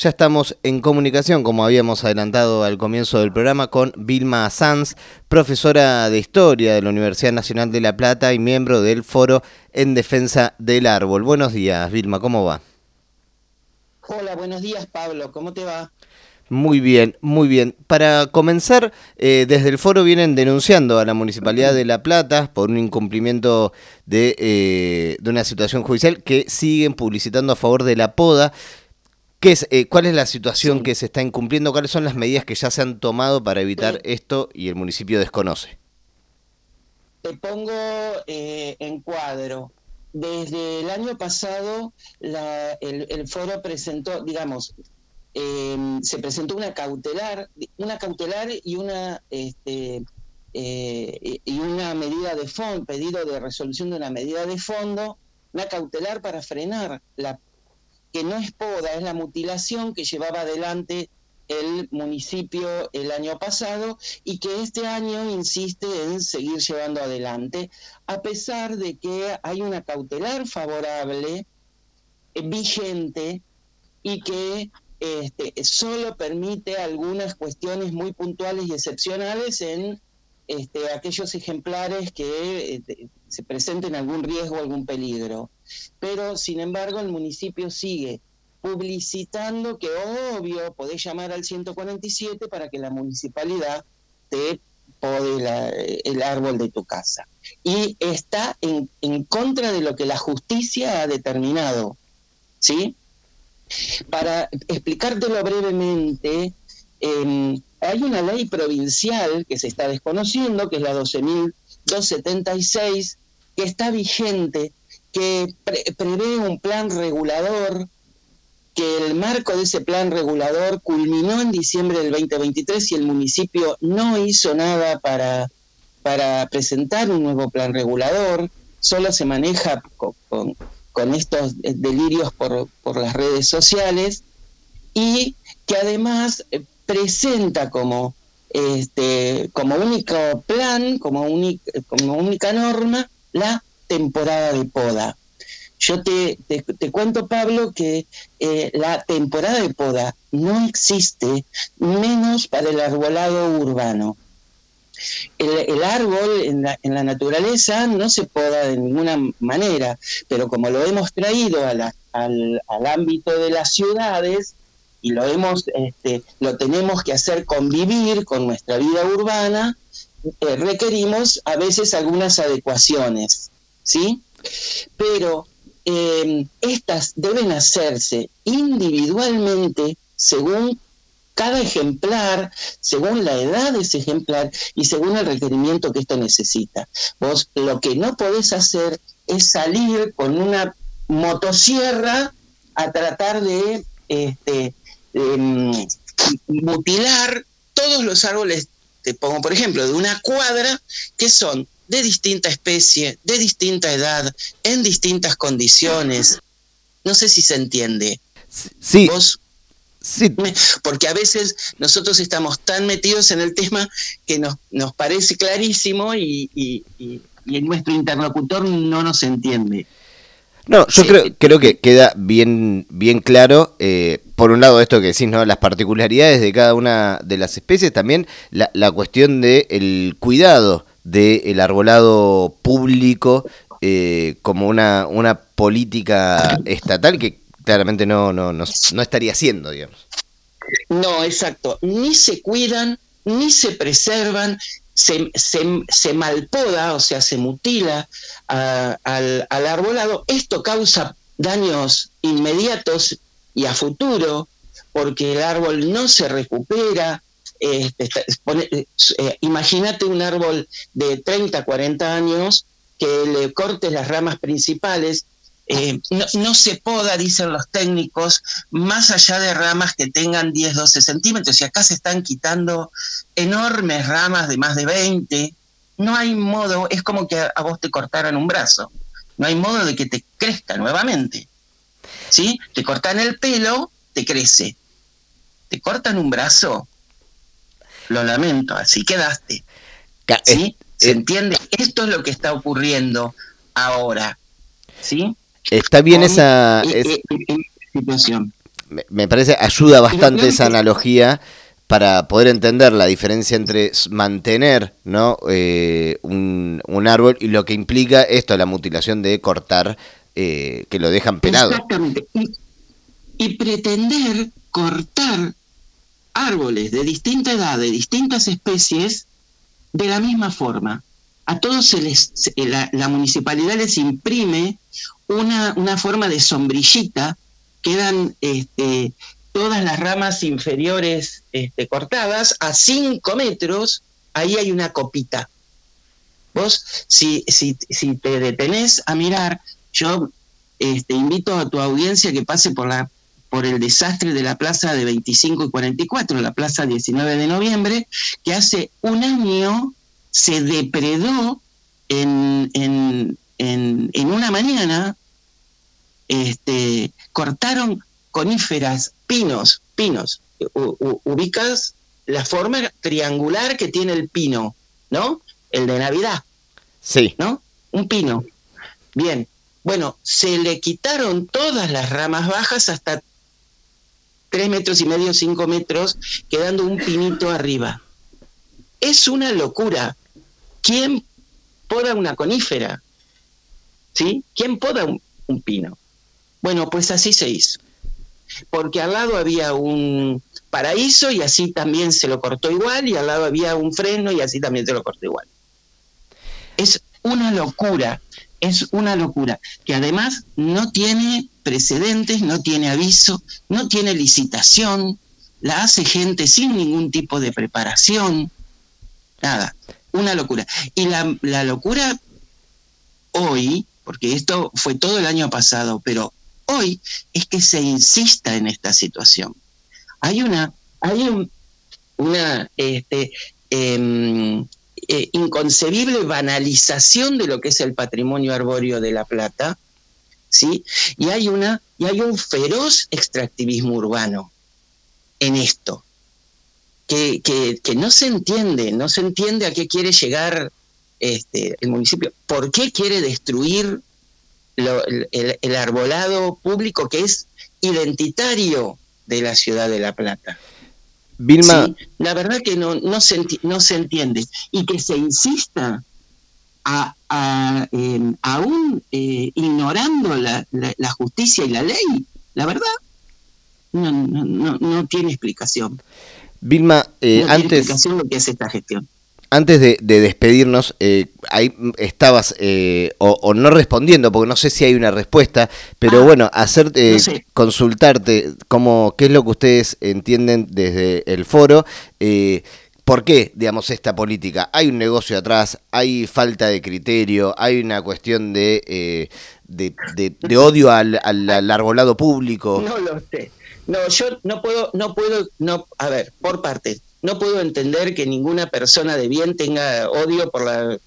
Ya estamos en comunicación, como habíamos adelantado al comienzo del programa, con Vilma Sanz, profesora de Historia de la Universidad Nacional de La Plata y miembro del Foro en Defensa del Árbol. Buenos días, Vilma, ¿cómo va? Hola, buenos días, Pablo, ¿cómo te va? Muy bien, muy bien. Para comenzar, eh, desde el foro vienen denunciando a la Municipalidad de La Plata por un incumplimiento de, eh, de una situación judicial que siguen publicitando a favor de la poda. ¿Qué es, eh, ¿Cuál es la situación que se está incumpliendo? ¿Cuáles son las medidas que ya se han tomado para evitar esto y el municipio desconoce? Te pongo eh, en cuadro. Desde el año pasado el, foro presentó, digamos, em, se presentó una cautelar, una cautelar y una este, eh, y una medida de fondo, pedido de resolución de una medida de fondo, una cautelar para frenar la que no es poda, es la mutilación que llevaba adelante el municipio el año pasado y que este año insiste en seguir llevando adelante, a pesar de que hay una cautelar favorable eh, vigente y que este, solo permite algunas cuestiones muy puntuales y excepcionales en este, aquellos ejemplares que eh, se presenten algún riesgo, algún peligro. Pero, sin embargo, el municipio sigue publicitando que, obvio, podés llamar al 147 para que la municipalidad te pode el árbol de tu casa. Y está en, en contra de lo que la justicia ha determinado. ¿Sí? Para explicártelo brevemente, eh, hay una ley provincial que se está desconociendo, que es la 12.276, que está vigente, que prevé un plan regulador, que el marco de ese plan regulador culminó en diciembre del 2023 y el municipio no hizo nada para, para presentar un nuevo plan regulador, solo se maneja con, con estos delirios por, por las redes sociales y que además eh, presenta como este como único plan, como, como única norma, la temporada de poda. Yo te, te, cuento, Pablo, que eh, la temporada de poda no existe, menos para el arbolado urbano. El, árbol en la, en la, naturaleza no se poda de ninguna manera, pero como lo hemos traído a al, al ámbito de las ciudades, y lo hemos, este, lo tenemos que hacer convivir con nuestra vida urbana, eh, requerimos a veces algunas adecuaciones, ¿sí? Pero em, estas deben hacerse individualmente según cada ejemplar, según la edad de ese ejemplar y según el requerimiento que esto necesita. Vos lo que no podés hacer es salir con una motosierra a tratar de este, Em, mutilar todos los árboles, te pongo por ejemplo, de una cuadra, que son de distinta especie, de distinta edad, en distintas condiciones. No sé si se entiende. Sí. Sí. Porque a veces nosotros estamos tan metidos en el tema que nos, nos parece clarísimo y, y, y, y nuestro interlocutor no nos entiende. No, yo creo, creo que queda bien, bien claro, eh, por un lado esto que decís, ¿no? las particularidades de cada una de las especies, también la, la cuestión del el cuidado del arbolado público eh, como una, una política estatal que claramente no, no, no, no estaría haciendo, digamos. No, exacto. Ni se cuidan, ni se preservan, se, se, malpoda, o sea, se mutila al, arbolado, esto causa daños inmediatos y a futuro, porque el árbol no se recupera. Este, eh, imagínate un árbol de 30, 40 años que le cortes las ramas principales, eh, no, se poda, dicen los técnicos, más allá de ramas que tengan 10, 12 centímetros. Y acá se están quitando enormes ramas de más de 20. No hay modo, es como que a vos te cortaran un brazo. No hay modo de que te crezca nuevamente. ¿Sí? Te cortan el pelo, te crece. Te cortan un brazo, lo lamento, así quedaste. ¿Sí? ¿Se entiende? Esto es lo que está ocurriendo ahora. ¿Sí? Está bien esa, situación. me, parece, ayuda bastante esa analogía para poder entender la diferencia entre mantener ¿no? Eh, un, árbol y lo que implica esto, la mutilación de cortar, eh, que lo dejan penado. Exactamente. y pretender cortar árboles de distinta edad, de distintas especies, de la misma forma. A todos se les, la, municipalidad les imprime una, una, forma de sombrillita, quedan este, todas las ramas inferiores este, cortadas a 5 metros, ahí hay una copita. Vos, si, si, si te detenés a mirar, yo este, invito a tu audiencia que pase por la por el desastre de la plaza de 25 y 44, la plaza 19 de noviembre, que hace un año se depredó en, en, en, una mañana, este, cortaron coníferas, pinos, pinos, ubicas la forma triangular que tiene el pino, ¿no? El de Navidad. Sí. ¿No? Un pino. Bien. Bueno, se le quitaron todas las ramas bajas hasta tres metros y medio, cinco metros, quedando un pinito arriba. Es una locura. ¿Quién poda una conífera? ¿Sí? ¿Quién poda un, un pino? Bueno, pues así se hizo. Porque al lado había un paraíso y así también se lo cortó igual, y al lado había un freno y así también se lo cortó igual. Es una locura, es una locura, que además no tiene precedentes, no tiene aviso, no tiene licitación, la hace gente sin ningún tipo de preparación, nada, una locura. Y la, la locura hoy, porque esto fue todo el año pasado, pero hoy es que se insista en esta situación. Hay una, hay un, una este, em, eh, inconcebible banalización de lo que es el patrimonio arbóreo de La Plata, ¿sí? Y hay, una, y hay un feroz extractivismo urbano en esto, que, que, no se entiende, no se entiende a qué quiere llegar este, el municipio, por qué quiere destruir el, arbolado público que es identitario de la ciudad de La Plata. Vilma. la verdad que no, no, se, no se entiende. Y que se insista a, aún eh, ignorando la, la, justicia y la ley, la verdad, no, no, no, tiene explicación. Vilma, eh, no antes... Tiene explicación lo que hace esta gestión. Antes de, despedirnos, eh, ahí estabas eh, o, no respondiendo, porque no sé si hay una respuesta, pero ah, bueno, hacer consultarte cómo, qué es lo que ustedes entienden desde el foro. ¿Por qué, digamos, esta política? Hay un negocio atrás, hay falta de criterio, hay una cuestión de, eh, de, odio al, al, arbolado público. No lo sé. No, yo no puedo, no puedo, no, a ver, por partes. No puedo entender que ninguna persona de bien tenga odio por la,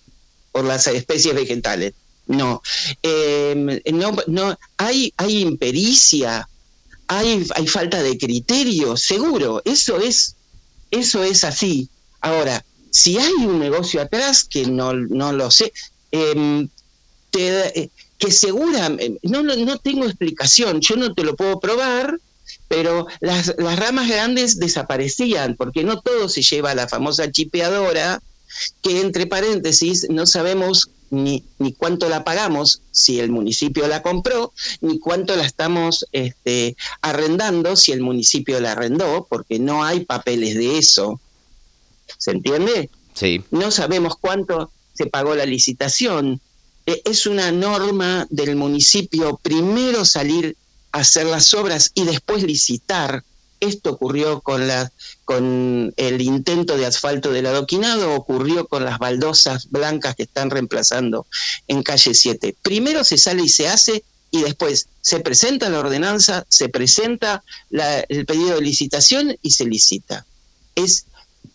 por las especies vegetales. No, em, no, no, hay, hay impericia, hay, hay falta de criterio, seguro. Eso es eso es así. Ahora, si hay un negocio atrás, que no, no lo sé, em, eh, que segura, em, no, no, tengo explicación, yo no te lo puedo probar, pero las, las ramas grandes desaparecían, porque no todo se lleva a la famosa chipeadora, que entre paréntesis no sabemos ni, ni cuánto la pagamos si el municipio la compró, ni cuánto la estamos este, arrendando si el municipio la arrendó, porque no hay papeles de eso. ¿Se entiende? Sí. No sabemos cuánto se pagó la licitación. E, es una norma del municipio primero salir a hacer las obras y después licitar esto ocurrió con, el intento de asfalto del adoquinado, ocurrió con las baldosas blancas que están reemplazando en calle 7. Primero se sale y se hace y después se presenta la ordenanza, se presenta el pedido de licitación y se licita. Es,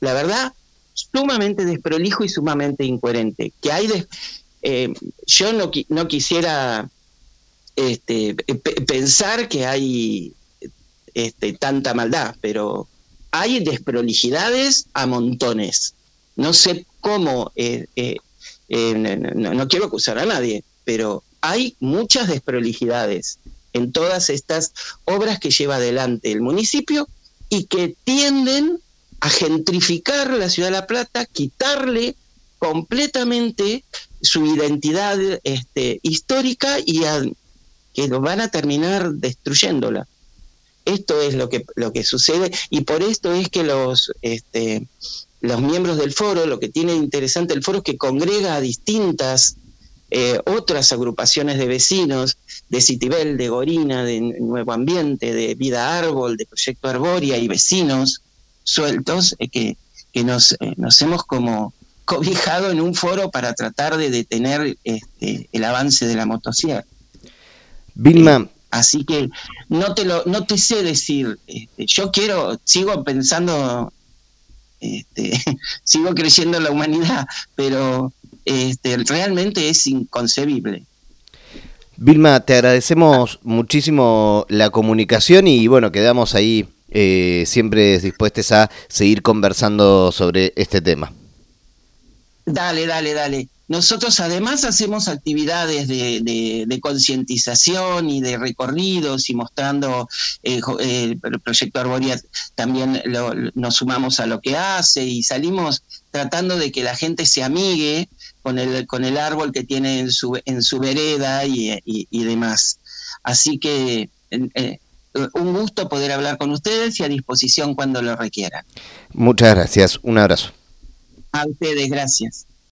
la verdad, sumamente desprolijo y sumamente incoherente. Que hay eh, yo no, no quisiera este, pensar que hay este, tanta maldad, pero hay desprolijidades a montones. No sé cómo, eh, eh, eh, no, quiero acusar a nadie, pero hay muchas desprolijidades en todas estas obras que lleva adelante el municipio y que tienden a gentrificar la ciudad de La Plata, quitarle completamente su identidad este, histórica y que lo van a terminar destruyéndola. Esto es lo que, lo que sucede y por esto es que los, este, los miembros del foro, lo que tiene interesante el foro es que congrega a distintas eh, otras agrupaciones de vecinos, de Citibel, de Gorina, de Nuevo Ambiente, de Vida Árbol, de Proyecto Arboria y vecinos sueltos eh, que, que nos, eh, nos hemos como cobijado en un foro para tratar de detener este, el avance de la motosierra. Vilma. Así que no te lo, no te sé decir. Este, yo quiero, sigo pensando, este, sigo creyendo en la humanidad, pero este, realmente es inconcebible. Vilma, te agradecemos muchísimo la comunicación y bueno, quedamos ahí eh, siempre dispuestos a seguir conversando sobre este tema. Dale, dale, dale. Nosotros además hacemos actividades de, concientización y de recorridos y mostrando eh, el proyecto Arboria también nos sumamos a lo que hace y salimos tratando de que la gente se amigue con el, con el árbol que tiene en su, en su vereda y, demás. Así que eh, un gusto poder hablar con ustedes y a disposición cuando lo requieran. Muchas gracias. Un abrazo. A ustedes, gracias.